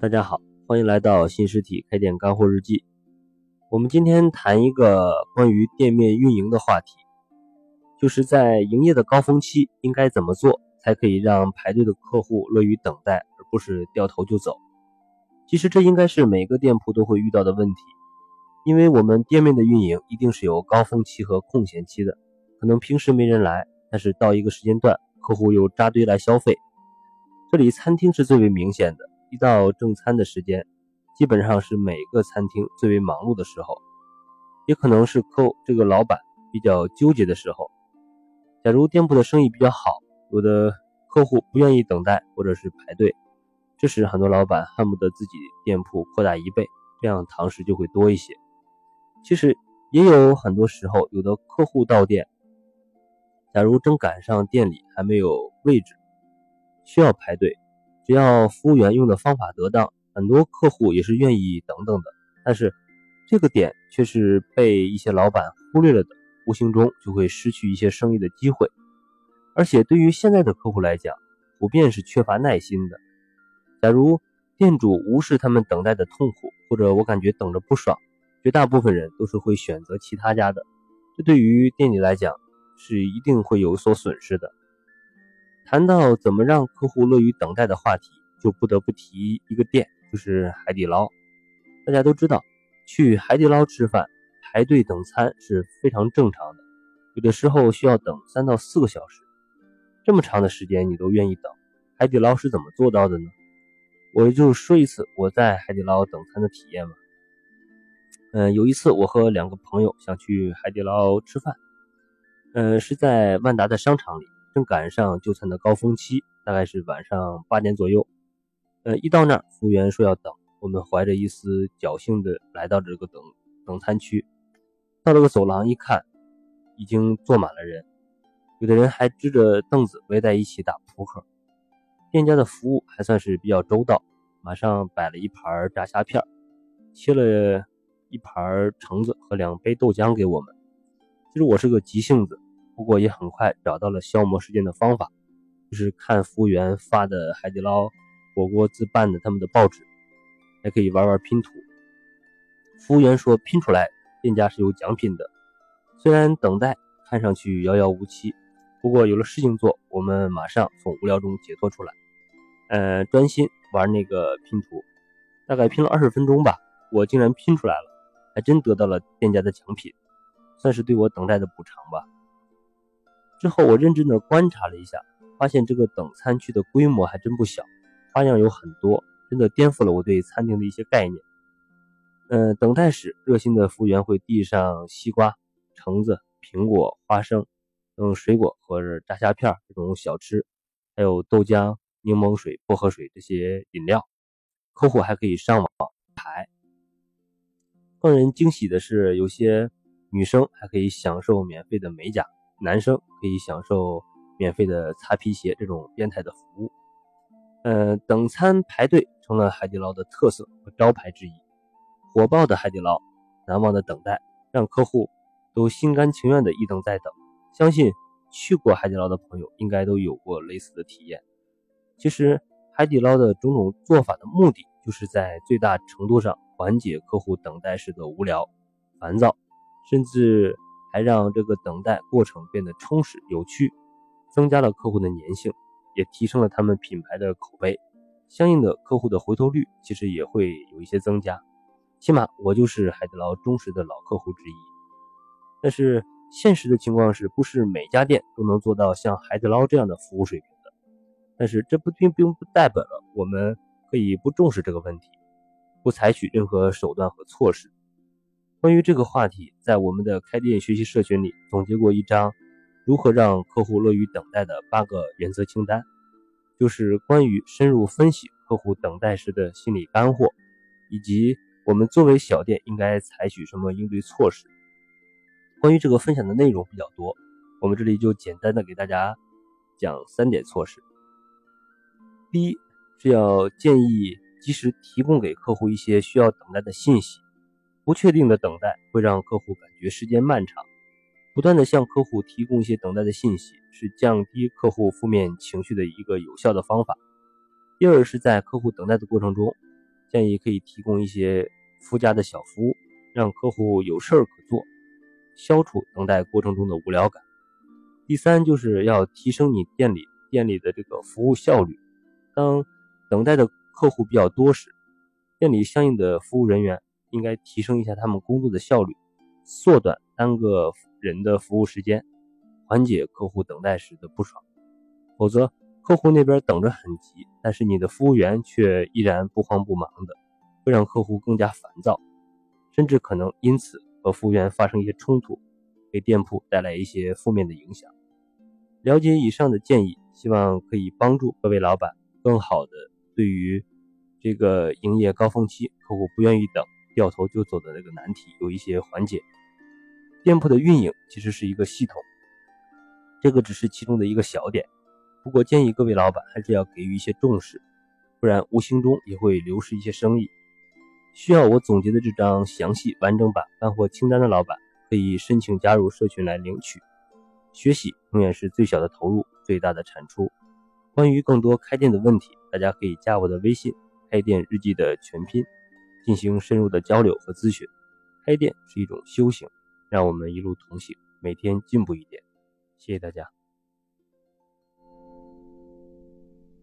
大家好，欢迎来到新实体开店干货日记。我们今天谈一个关于店面运营的话题，就是在营业的高峰期应该怎么做，才可以让排队的客户乐于等待，而不是掉头就走。其实这应该是每个店铺都会遇到的问题，因为我们店面的运营一定是有高峰期和空闲期的，可能平时没人来，但是到一个时间段，客户又扎堆来消费。这里餐厅是最为明显的。一到正餐的时间，基本上是每个餐厅最为忙碌的时候，也可能是客这个老板比较纠结的时候。假如店铺的生意比较好，有的客户不愿意等待或者是排队，这时很多老板恨不得自己店铺扩大一倍，这样堂食就会多一些。其实也有很多时候，有的客户到店，假如正赶上店里还没有位置，需要排队。只要服务员用的方法得当，很多客户也是愿意等等的。但是这个点却是被一些老板忽略了的，无形中就会失去一些生意的机会。而且对于现在的客户来讲，普遍是缺乏耐心的。假如店主无视他们等待的痛苦，或者我感觉等着不爽，绝大部分人都是会选择其他家的。这对于店里来讲是一定会有所损失的。谈到怎么让客户乐于等待的话题，就不得不提一个店，就是海底捞。大家都知道，去海底捞吃饭排队等餐是非常正常的，有的时候需要等三到四个小时，这么长的时间你都愿意等，海底捞是怎么做到的呢？我就说一次我在海底捞等餐的体验吧。嗯，有一次我和两个朋友想去海底捞吃饭，嗯，是在万达的商场里。正赶上就餐的高峰期，大概是晚上八点左右。呃，一到那儿，服务员说要等，我们怀着一丝侥幸的来到这个等等餐区。到了个走廊一看，已经坐满了人，有的人还支着凳子围在一起打扑克。店家的服务还算是比较周到，马上摆了一盘炸虾片，切了一盘橙子和两杯豆浆给我们。其实我是个急性子。不过也很快找到了消磨时间的方法，就是看服务员发的海底捞火锅自办的他们的报纸，还可以玩玩拼图。服务员说拼出来店家是有奖品的。虽然等待看上去遥遥无期，不过有了事情做，我们马上从无聊中解脱出来，呃，专心玩那个拼图。大概拼了二十分钟吧，我竟然拼出来了，还真得到了店家的奖品，算是对我等待的补偿吧。之后我认真的观察了一下，发现这个等餐区的规模还真不小，花样有很多，真的颠覆了我对餐厅的一些概念。嗯，等待时，热心的服务员会递上西瓜、橙子、苹果、花生等水果或者炸虾片这种小吃，还有豆浆、柠檬水、薄荷水这些饮料。客户还可以上网排。更人惊喜的是，有些女生还可以享受免费的美甲。男生可以享受免费的擦皮鞋这种变态的服务，呃，等餐排队成了海底捞的特色和招牌之一。火爆的海底捞，难忘的等待，让客户都心甘情愿的一等再等。相信去过海底捞的朋友应该都有过类似的体验。其实，海底捞的种种做法的目的，就是在最大程度上缓解客户等待时的无聊、烦躁，甚至。还让这个等待过程变得充实有趣，增加了客户的粘性，也提升了他们品牌的口碑，相应的客户的回头率其实也会有一些增加。起码我就是海底捞忠实的老客户之一。但是现实的情况是，不是每家店都能做到像海底捞这样的服务水平的。但是这不并并不代表了我们可以不重视这个问题，不采取任何手段和措施。关于这个话题，在我们的开店学习社群里总结过一张如何让客户乐于等待的八个原则清单，就是关于深入分析客户等待时的心理干货，以及我们作为小店应该采取什么应对措施。关于这个分享的内容比较多，我们这里就简单的给大家讲三点措施。第一是要建议及时提供给客户一些需要等待的信息。不确定的等待会让客户感觉时间漫长，不断的向客户提供一些等待的信息，是降低客户负面情绪的一个有效的方法。第二是在客户等待的过程中，建议可以提供一些附加的小服务，让客户有事儿可做，消除等待过程中的无聊感。第三，就是要提升你店里店里的这个服务效率。当等待的客户比较多时，店里相应的服务人员应该提升一下他们工作的效率，缩短单个人的服务时间，缓解客户等待时的不爽。否则，客户那边等着很急，但是你的服务员却依然不慌不忙的，会让客户更加烦躁，甚至可能因此和服务员发生一些冲突，给店铺带来一些负面的影响。了解以上的建议，希望可以帮助各位老板更好的对于这个营业高峰期客户不愿意等、掉头就走的那个难题有一些缓解。店铺的运营其实是一个系统，这个只是其中的一个小点。不过建议各位老板还是要给予一些重视，不然无形中也会流失一些生意。需要我总结的这张详细完整版干货清单的老板，可以申请加入社群来领取。学习永远是最小的投入，最大的产出。关于更多开店的问题，大家可以加我的微信“开店日记”的全拼，进行深入的交流和咨询。开店是一种修行，让我们一路同行，每天进步一点。谢谢大家。